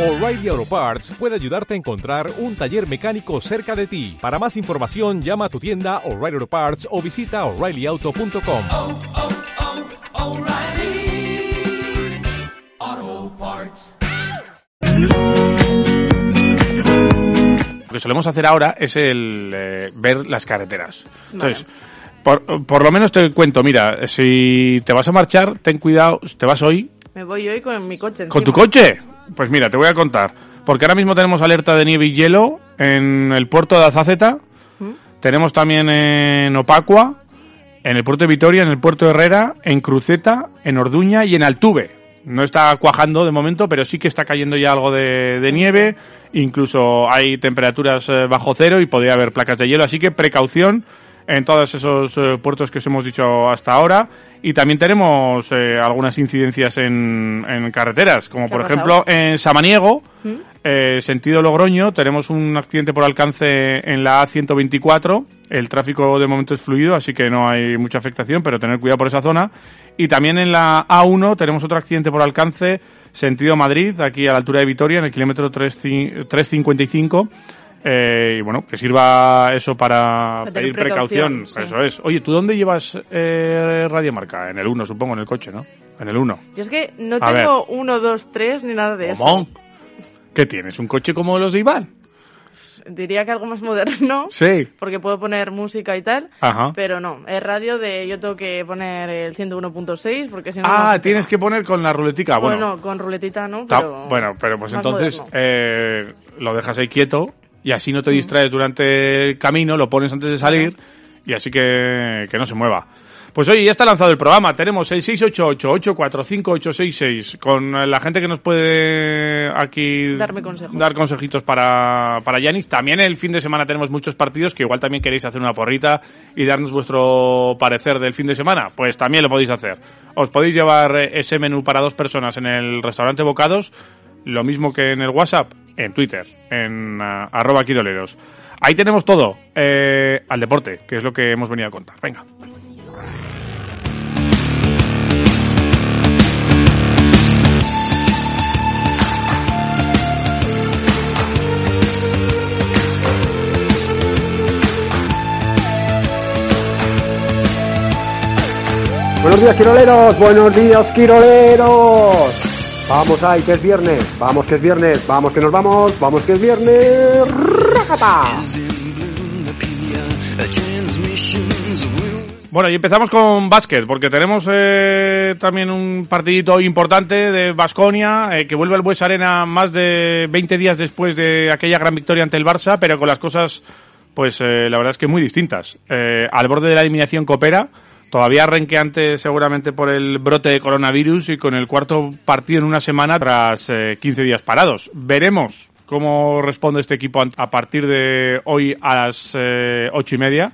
O'Reilly Auto Parts puede ayudarte a encontrar un taller mecánico cerca de ti. Para más información, llama a tu tienda O'Reilly Auto Parts o visita oreillyauto.com. oh, oh, O'Reilly Auto Parts. Lo que solemos hacer ahora es el eh, ver las carreteras. Entonces, por, por lo menos te cuento, mira, si te vas a marchar, ten cuidado, te vas hoy Me voy hoy con mi coche. con tu encima. coche. Pues mira, te voy a contar. Porque ahora mismo tenemos alerta de nieve y hielo en el puerto de Azaceta. Tenemos también en Opacua, en el puerto de Vitoria, en el puerto de Herrera, en Cruceta, en Orduña y en Altuve. No está cuajando de momento, pero sí que está cayendo ya algo de, de nieve. Incluso hay temperaturas eh, bajo cero y podría haber placas de hielo. Así que precaución en todos esos eh, puertos que os hemos dicho hasta ahora. Y también tenemos eh, algunas incidencias en, en carreteras, como ¿Qué por ejemplo en Samaniego, eh, sentido Logroño, tenemos un accidente por alcance en la A124. El tráfico de momento es fluido, así que no hay mucha afectación, pero tener cuidado por esa zona. Y también en la A1 tenemos otro accidente por alcance, sentido Madrid, aquí a la altura de Vitoria, en el kilómetro 3 ci- 355. Eh, y bueno, que sirva eso para pedir precaución. precaución, sí. Eso es. Oye, ¿tú dónde llevas eh, Radiomarca? En el 1, supongo, en el coche, ¿no? En el 1. Yo es que no A tengo uno, dos, tres ni nada de eso. ¿Qué tienes? ¿Un coche como los de Iván? Diría que algo más moderno. Sí. Porque puedo poner música y tal. Ajá. Pero no, es radio de. Yo tengo que poner el 101.6 porque si no. Ah, no- tienes que poner con la ruletica. Bueno, Bueno, con ruletita no, pero. bueno pero pues entonces eh, lo dejas ahí quieto y así no te distraes durante el camino, lo pones antes de salir y así que, que no se mueva. Pues oye, ya está lanzado el programa. Tenemos el 688-845-866 con la gente que nos puede aquí Darme consejos. dar consejitos para, para Yanis. También el fin de semana tenemos muchos partidos que igual también queréis hacer una porrita y darnos vuestro parecer del fin de semana. Pues también lo podéis hacer. Os podéis llevar ese menú para dos personas en el restaurante Bocados, lo mismo que en el WhatsApp, en Twitter, en ah, arroba quiroleros. Ahí tenemos todo eh, al deporte, que es lo que hemos venido a contar. Venga. Buenos días, quiroleros. Buenos días, quiroleros. Vamos ahí, que es viernes. Vamos, que es viernes. Vamos, que nos vamos. Vamos, que es viernes. ¡Rájata! Bueno, y empezamos con básquet, porque tenemos eh, también un partidito importante de Basconia, que vuelve al Bues Arena más de 20 días después de aquella gran victoria ante el Barça, pero con las cosas, pues eh, la verdad es que muy distintas. Eh, al borde de la eliminación coopera, todavía renqueante seguramente por el brote de coronavirus y con el cuarto partido en una semana tras eh, 15 días parados. Veremos cómo responde este equipo a partir de hoy a las eh, ocho y media.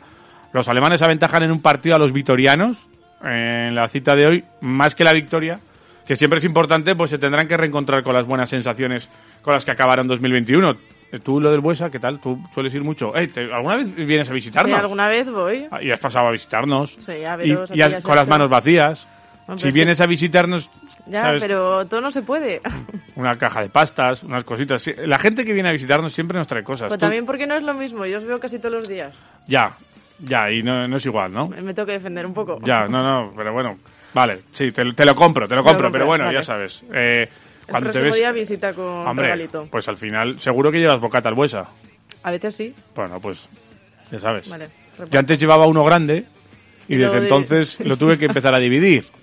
Los alemanes aventajan en un partido a los vitorianos en la cita de hoy, más que la victoria, que siempre es importante, pues se tendrán que reencontrar con las buenas sensaciones con las que acabaron 2021. Eh, Tú, lo del Buesa, ¿qué tal? ¿Tú sueles ir mucho? Ey, ¿te- ¿Alguna vez vienes a Sí, visitarnos? alguna vez voy. Ah, Y has pasado a visitarnos. Sí, a veros, y has- con las manos vacías. Si pero es vienes a visitarnos, Ya, ¿sabes? pero todo no se puede. una caja de pastas, unas cositas. Sí, La gente que viene a visitarnos siempre nos trae cosas. Pues Tú- también porque no es lo mismo. Yo os veo casi todos los días. Ya, ya, y no, no es igual, ¿no? Me tengo que defender un poco. Ya, no, no, pero bueno. Vale, sí, te, te lo compro, te lo compro, pero bueno, vale. ya sabes. Eh, El cuando te próximo ves. día visita con Hombre, regalito. pues al final, seguro que llevas bocata al buesa. A veces sí. Bueno, pues ya sabes. Vale. Yo antes llevaba uno grande y Y desde entonces lo tuve que empezar a dividir.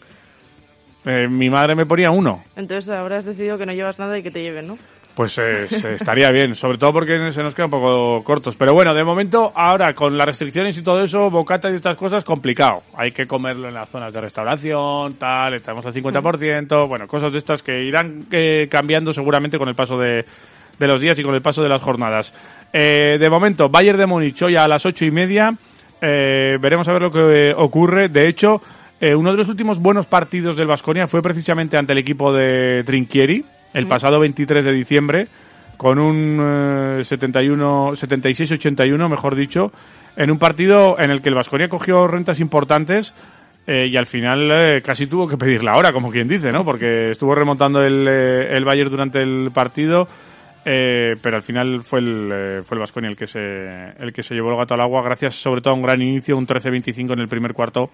Eh, mi madre me ponía uno. Entonces ahora has decidido que no llevas nada y que te lleven, ¿no? Pues eh, estaría bien, sobre todo porque se nos quedan un poco cortos. Pero bueno, de momento, ahora con las restricciones y todo eso, bocata y estas cosas, complicado. Hay que comerlo en las zonas de restauración, tal, estamos al 50%, bueno, cosas de estas que irán eh, cambiando seguramente con el paso de, los días y con el paso de las jornadas. Eh, de momento, Bayern de Múnich hoy a las ocho y media. Eh, veremos a ver lo que ocurre. De hecho, eh, uno de los últimos buenos partidos del Vasconia fue precisamente ante el equipo de Trinquieri, el pasado 23 de diciembre, con un eh, 71, 76-81, mejor dicho, en un partido en el que el Vasconia cogió rentas importantes eh, y al final eh, casi tuvo que pedir la hora, como quien dice, ¿no? Porque estuvo remontando el, eh, el Bayern durante el partido, eh, pero al final fue el eh, fue el Vasconia el que se el que se llevó el gato al agua, gracias sobre todo a un gran inicio, un 13-25 en el primer cuarto.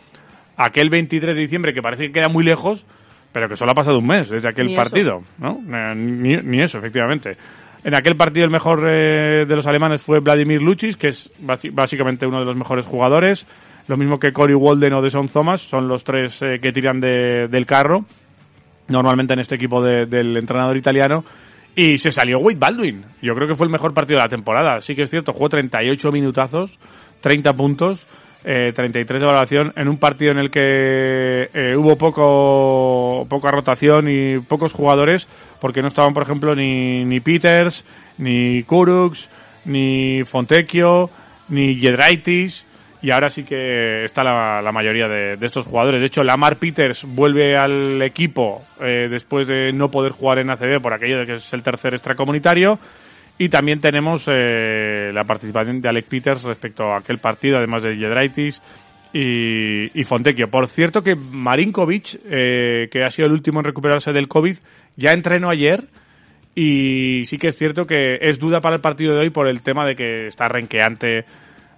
Aquel 23 de diciembre que parece que queda muy lejos, pero que solo ha pasado un mes desde aquel Ni eso. partido, ¿no? Eh, Ni, ni eso, efectivamente. En aquel partido el mejor eh, de los alemanes fue Vladimir Lucic, que es básicamente uno de los mejores jugadores. Lo mismo que Cory Walden o Deson Thomas, son los tres eh, que tiran de- del carro, normalmente en este equipo de- del entrenador italiano. Y se salió Wade Baldwin. Yo creo que fue el mejor partido de la temporada. Sí que es cierto, jugó 38 minutazos, 30 puntos, eh, 33 de valoración en un partido en el que eh, hubo poco poca rotación y pocos jugadores, porque no estaban, por ejemplo, ni, ni Peters, ni Kuruks, ni Fontecchio, ni Jedraitis. Y ahora sí que está la, la mayoría de, de estos jugadores. De hecho, Lamar Peters vuelve al equipo eh, después de no poder jugar en ACB por aquello de que es el tercer extracomunitario. Y también tenemos eh, la participación de Alec Peters respecto a aquel partido, además de Jedraitis y, y Fontecchio. Por cierto que Marinkovic, eh, que ha sido el último en recuperarse del COVID, ya entrenó ayer y sí que es cierto que es duda para el partido de hoy por el tema de que está renqueante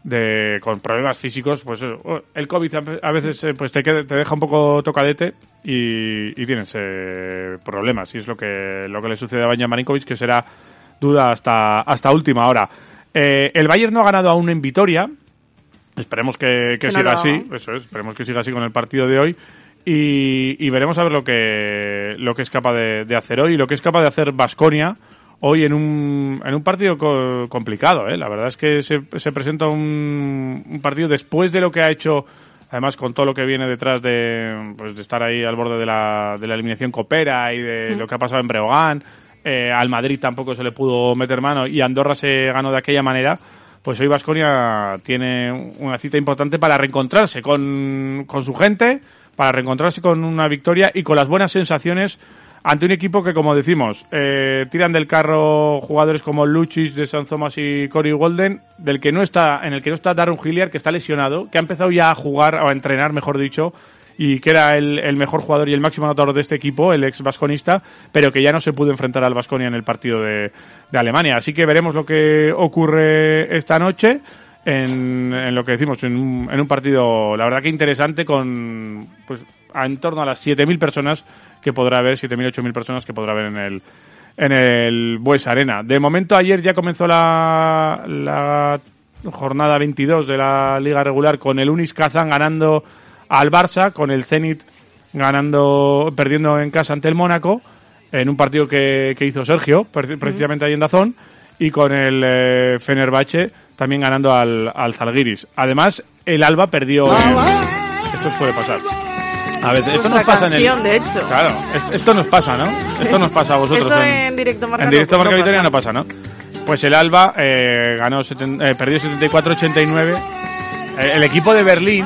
de, con problemas físicos. Pues eh, el COVID a- veces eh, pues te, te deja un poco tocadete y, y tienes eh, problemas. Y es lo que, lo que le sucede a Banja Marinkovic, que será duda hasta, hasta última hora. Eh, el Bayern no ha ganado aún en Vitoria. Esperemos que, que siga así. Eso es, esperemos que siga así con el partido de hoy. Y, y veremos a ver lo que, lo que es capaz de, de hacer hoy y lo que es capaz de hacer Basconia hoy en un, en un partido co- complicado. ¿eh? La verdad es que se, se presenta un, un partido después de lo que ha hecho, además con todo lo que viene detrás de, pues, de estar ahí al borde de la, de la eliminación Copera y de lo que ha pasado en Breogán. Eh, al Madrid tampoco se le pudo meter mano y Andorra se ganó de aquella manera. Pues hoy Vasconia tiene una cita importante para reencontrarse con, con su gente, para reencontrarse con una victoria y con las buenas sensaciones ante un equipo que, como decimos, eh, tiran del carro jugadores como Luchis, de San Thomas y Cory Golden, del que no está, en el que no está Darren Hilliard, que está lesionado, que ha empezado ya a jugar, o a entrenar, mejor dicho, y que era el, el mejor jugador y el máximo anotador de este equipo, el ex vasconista, pero que ya no se pudo enfrentar al Vasconia en el partido de, de Alemania. Así que veremos lo que ocurre esta noche en, en lo que decimos, en un, en un partido, la verdad que interesante, con pues a en torno a las 7.000 personas que podrá haber, 7.000, 8.000 personas que podrá haber en el, en el Bues Arena. De momento, ayer ya comenzó la, la jornada 22 de la liga regular con el Unis Kazan ganando al Barça, con el Zenit ganando, perdiendo en casa ante el Mónaco, en un partido que, que hizo Sergio, pre- precisamente ahí en Dazón, y con el eh, Fenerbahce también ganando al, al Zalgiris. Además, el Alba perdió. en- Esto puede pasar. A ver, esto nos pasa en el. canción, de hecho. Claro, es- esto nos pasa, ¿no? Esto nos pasa a vosotros. Esto en directo marca en no, directo pues marca no Vitoria pasa. no pasa, ¿no? Pues el Alba eh, ganó seten- eh, perdió 74-89. Eh, el equipo de Berlín,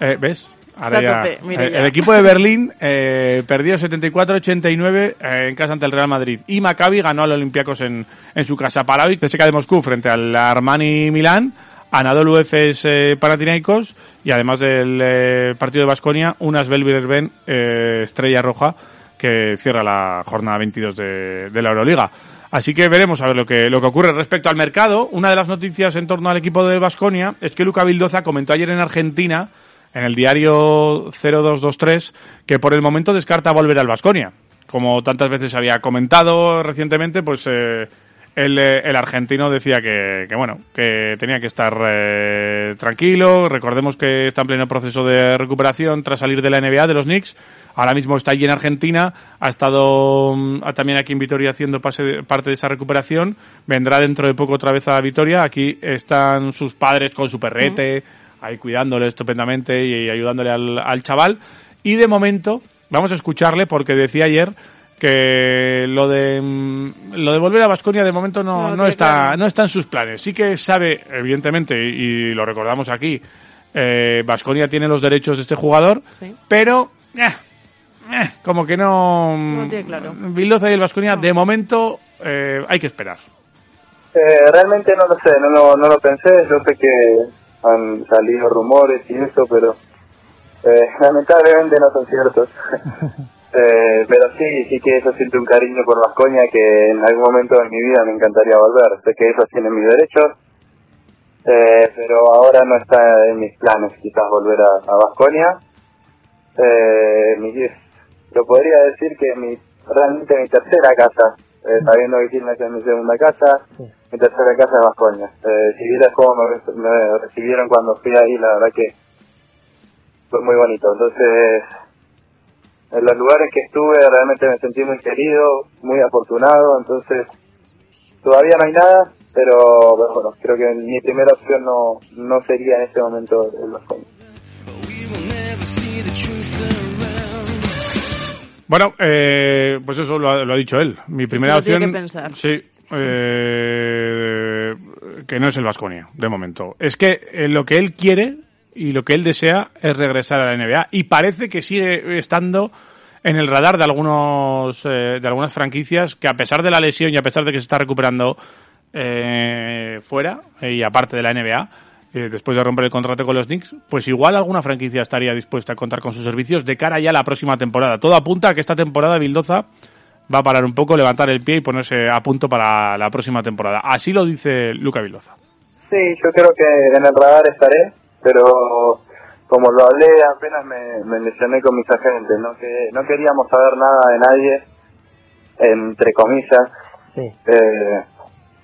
eh, ¿ves? Ahora Está a ya- tope, mira eh, ya. el equipo de Berlín eh, perdió 74-89 eh, en casa ante el Real Madrid. Y Maccabi ganó al Olympiacos en, en su casa. Paravic CSKA de Moscú frente al Armani Milán. Anadolu Efes eh, Panathinaikos. Y además del eh, partido de Basconia, unas eh, Estrella Roja que cierra la jornada 22 de, de la Euroliga. Así que veremos a ver lo que, lo que ocurre respecto al mercado. Una de las noticias en torno al equipo de Basconia es que Luca Vildoza comentó ayer en Argentina, en el diario 0223, que por el momento descarta volver al Basconia. Como tantas veces había comentado recientemente, pues eh, el, eh, el argentino decía que, que, bueno, que tenía que estar eh, tranquilo. Recordemos que está en pleno proceso de recuperación tras salir de la NBA de los Knicks. Ahora mismo está allí en Argentina, ha estado mm, también aquí en Vitoria haciendo pase- parte de esa recuperación. Vendrá dentro de poco otra vez a Vitoria. Aquí están sus padres con su perrete, ahí cuidándole estupendamente y ayudándole al, al chaval. Y de momento, vamos a escucharle porque decía ayer que lo de mm, lo de volver a Vasconia de momento no, No, no está claro. no está en sus planes. Sí que sabe, evidentemente, y, y lo recordamos aquí, Vasconia tiene los derechos de este jugador, Sí. pero eh, eh, como que no. No tiene claro. Vildoza y el Vasconia, de momento, eh, hay que esperar. Eh, realmente no lo sé, no lo, no lo pensé, yo sé que han salido rumores y eso, pero Eh, lamentablemente no son ciertos. Eh, pero sí, sí que yo siento un cariño por Vascoña que en algún momento de mi vida me encantaría volver. Sé que ellos tienen mis derechos, eh, pero ahora no está en mis planes quizás volver a, Vasconia. Lo podría decir que mi realmente mi tercera casa, sabiendo que Quilmes es mi segunda casa, mi tercera casa es Vasconia. Eh, si vieras cómo me, me recibieron cuando fui ahí, la verdad que fue muy bonito. Entonces, en los lugares que estuve realmente me sentí muy querido, muy afortunado, entonces todavía no hay nada, pero, pero bueno, creo que mi primera opción no, no sería en este momento el Vasconia. Bueno, eh, pues eso lo ha, lo ha dicho él. Mi primera opción. que pensar. Sí. Eh, que no es el Vasconia, de momento. Es que eh, lo que él quiere y lo que él desea es regresar a la NBA. Y parece que sigue estando en el radar de algunos eh, de algunas franquicias que a pesar de la lesión y a pesar de que se está recuperando eh, fuera y aparte de la NBA después de romper el contrato con los Knicks pues igual alguna franquicia estaría dispuesta a contar con sus servicios de cara ya a la próxima temporada todo apunta a que esta temporada Bildoza va a parar un poco levantar el pie y ponerse a punto para la próxima temporada así lo dice Luca Bildoza Sí, yo creo que en el radar estaré, pero como lo hablé apenas me, me mencioné con mis agentes, no que no queríamos saber nada de nadie, entre comillas, Sí, eh,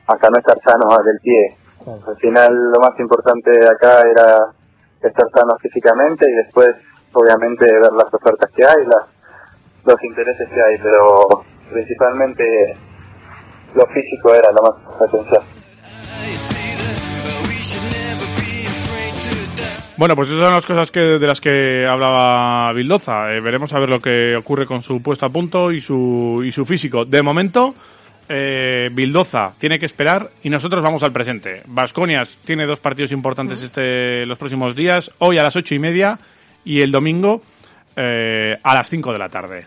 hasta no estar sanos del pie. claro. Al final lo más importante de acá era estar sanos físicamente y después obviamente ver las ofertas que hay, las, los intereses que hay, pero principalmente lo físico era lo más esencial. Bueno, pues esas son las cosas que, de las que hablaba Bildoza. Eh, veremos a ver lo que ocurre con su puesta a punto y su, y su físico. De momento, eh, Bildoza tiene que esperar y nosotros vamos al presente. Vasconias tiene dos partidos importantes este, los próximos días. Hoy a las ocho y media y el domingo eh, a las cinco de la tarde.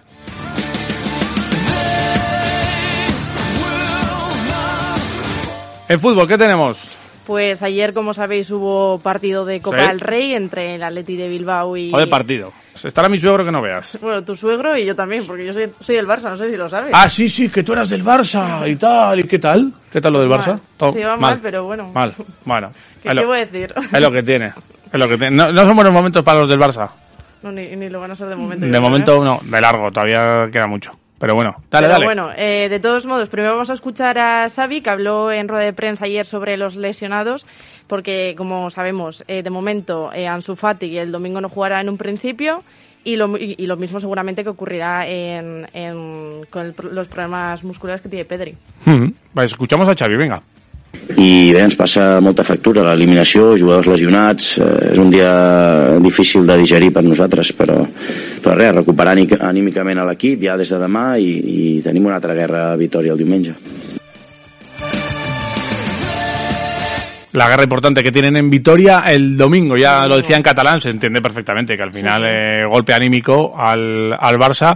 En fútbol, ¿qué tenemos? Pues ayer, como sabéis, hubo partido de Copa Sí. del Rey entre el Atleti de Bilbao y... Joder, partido. Estará mi suegro que no veas. Bueno, tu suegro y yo también, porque yo soy, soy del Barça, no sé si lo sabes. Ah, sí, sí, que tú eras del Barça y tal. ¿Y qué tal? ¿Qué tal lo del. Barça? Todo Sí, va mal, pero bueno. Mal, bueno. ¿Qué, lo, voy a decir? es lo que tiene. Es lo que tiene. No, no son buenos momentos para los del Barça. No, ni, ni lo van a ser de momento. De momento, ¿eh? no. De largo, todavía queda mucho. Pero bueno, dale, Pero dale. bueno, eh, de todos modos, primero vamos a escuchar a Xavi, que habló en rueda de prensa ayer sobre los lesionados, porque como sabemos, eh, de momento eh, Ansu Fati el domingo no jugará en un principio, y lo, y, y lo mismo seguramente que ocurrirá en, en- con el los problemas musculares que tiene Pedri. Mm, pues escuchamos a Xavi, venga. I bé, ens passa molta factura l'eliminació, jugadors lesionats eh, és un dia difícil de digerir per nosaltres però, però res, recuperar anímicament a l'equip ja des de demà i, i tenim una altra guerra a Vitoria el diumenge La guerra importante que tienen en Vitoria el domingo, ya lo decía en catalán, se entiende perfectamente que al final eh, golpe anímico al, al Barça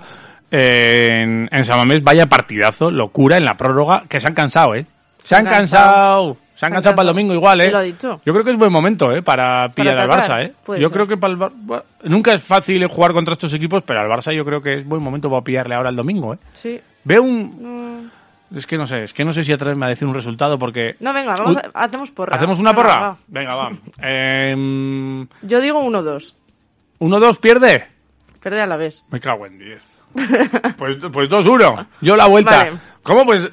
eh, en, en San Mamés, vaya partidazo, locura en la prórroga, que se han cansado, ¿eh? Se han cansado, se han cansado para el domingo igual, ¿eh? Sí, lo ha dicho. Yo creo que es buen momento, ¿eh? Para pillar al atacar, Barça, ¿eh? Yo ser. creo que para el Bar- bueno, nunca es fácil jugar contra estos equipos, pero al Barça yo creo que es buen momento para pillarle ahora el domingo, ¿eh? Sí. Veo un... Mm. Es que no sé, es que no sé si atreverme a decir un resultado porque... No, venga, vamos a- hacemos porra. ¿Hacemos una Venga, porra? va. Venga, va. Em, Yo digo 1-2. ¿1-2 pierde? Pierde a la vez. Me cago en 10. Pues, pues 2-1. Yo la vuelta. Vale. ¿Cómo? Pues...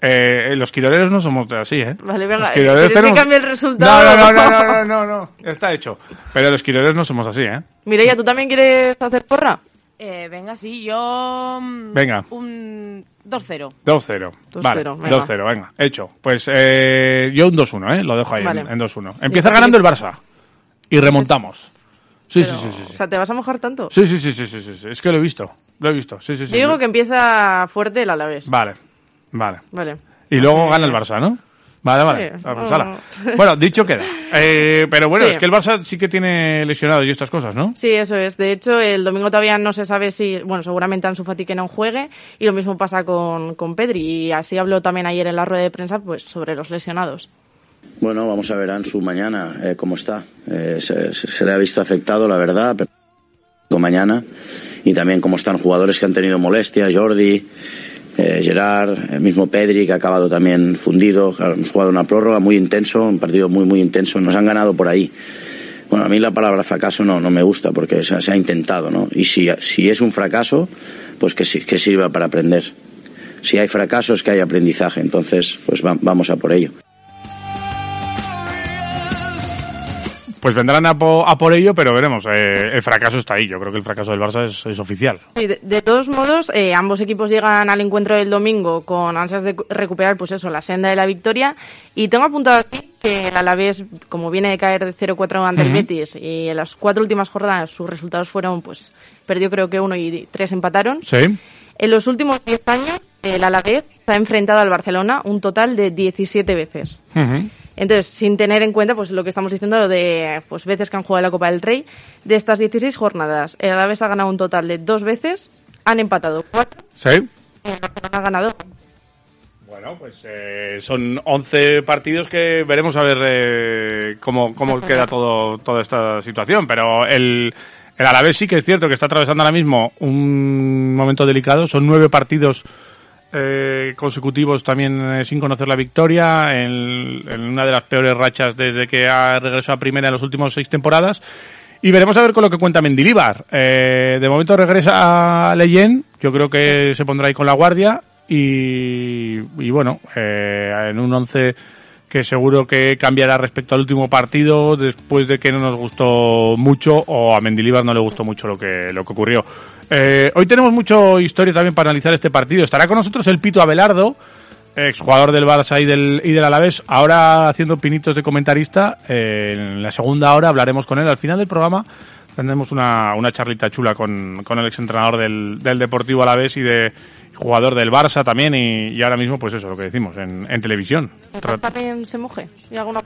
Eh, los quiroleros no somos así, ¿eh? Vale, venga, Los quiroleros ¿quieres que cambie el resultado? No, no, no, no, no, no, no, está hecho. Pero los quiroleros no somos así, ¿eh? Mireia, ¿tú también quieres hacer porra? Eh, venga, sí, yo... mm, Venga. Un 2-0. 2-0. 2-0, Vale, venga. 2-0, venga. Hecho. Pues eh, yo un 2-1, ¿eh? Lo dejo ahí Vale. en, en 2-1. Empieza ganando el Barça. Y remontamos. Sí, Pero, sí, sí, sí. O sea, ¿te vas a mojar tanto? Sí, sí, sí, sí, sí, sí, sí. Es que lo he visto. Lo he visto. Sí, sí, sí. Yo digo sí. que empieza fuerte el Alavés. Vale, vale. Vale. Y luego gana el Barça, ¿no? Vale, vale. Sí. Ah, pues Oh. ala. Bueno, dicho queda. Eh, pero bueno, Sí. es que el Barça sí que tiene lesionados y estas cosas, ¿no? Sí, eso es. De hecho, el domingo todavía no se sabe si, bueno, seguramente Ansu Fati que no juegue y lo mismo pasa con, con Pedri. Y así habló también ayer en la rueda de prensa, pues, sobre los lesionados. Bueno, vamos a ver a Ansu mañana eh, cómo está. Eh, se, se le ha visto afectado, la verdad, pero mañana y también cómo están jugadores que han tenido molestias, Jordi, eh, Gerard, el mismo Pedri, que ha acabado también fundido. Hemos jugado una prórroga muy intenso, un partido muy, muy intenso. Nos han ganado por ahí. Bueno, a mí la palabra fracaso no, no me gusta porque se, ha intentado, ¿no? Y si, si es un fracaso, pues que, que sirva para aprender. Si hay fracaso es que hay aprendizaje, entonces pues va- vamos a por ello. Pues vendrán a, po- a por ello, pero veremos. eh, el fracaso está ahí. Yo creo que el fracaso del Barça es, es oficial. Sí, de, de todos modos, eh, ambos equipos llegan al encuentro del domingo con ansias de cu- recuperar, pues eso, la senda de la victoria. Y tengo apuntado aquí que el Alavés, como viene de caer de 0-4 ante el Ujú. Betis, y en las cuatro últimas jornadas sus resultados fueron, pues, perdió creo que uno y tres empataron. Sí. En los últimos 10 años, el Alavés se ha enfrentado al Barcelona un total de 17 veces. Entonces, sin tener en cuenta pues lo que estamos diciendo de pues veces que han jugado la Copa del Rey, de estas 16 jornadas, el Alavés ha ganado un total de dos veces, han empatado cuatro Sí. y el Barcelona ha ganado. Bueno, pues eh, son 11 partidos que veremos a ver eh, cómo, cómo queda todo, toda esta situación. Pero el, el Alavés sí que es cierto que está atravesando ahora mismo un momento delicado. Son nueve partidos eh, consecutivos también eh, sin conocer la victoria, en, una de las peores rachas desde que ha regresado a primera en las últimas seis temporadas. Y veremos a ver con lo que cuenta Mendilibar. Eh, de momento regresa a Leyen, yo creo que se pondrá ahí con la guardia. Y, y bueno, eh, en un 11 que seguro que cambiará respecto al último partido después de que no nos gustó mucho o a Mendilibar no le gustó mucho lo que, lo que ocurrió. Eh, hoy tenemos mucho historia también para analizar este partido. Estará con nosotros el Pito Abelardo, exjugador del Barça y del, y del Alavés, ahora haciendo pinitos de comentarista. Eh, en la segunda hora hablaremos con él. Al final del programa tendremos una, una charlita chula con, con el exentrenador del, del Deportivo Alavés y de jugador del Barça también y, y ahora mismo pues eso, lo que decimos, en, en televisión. ¿También se moje? ¿Y alguna?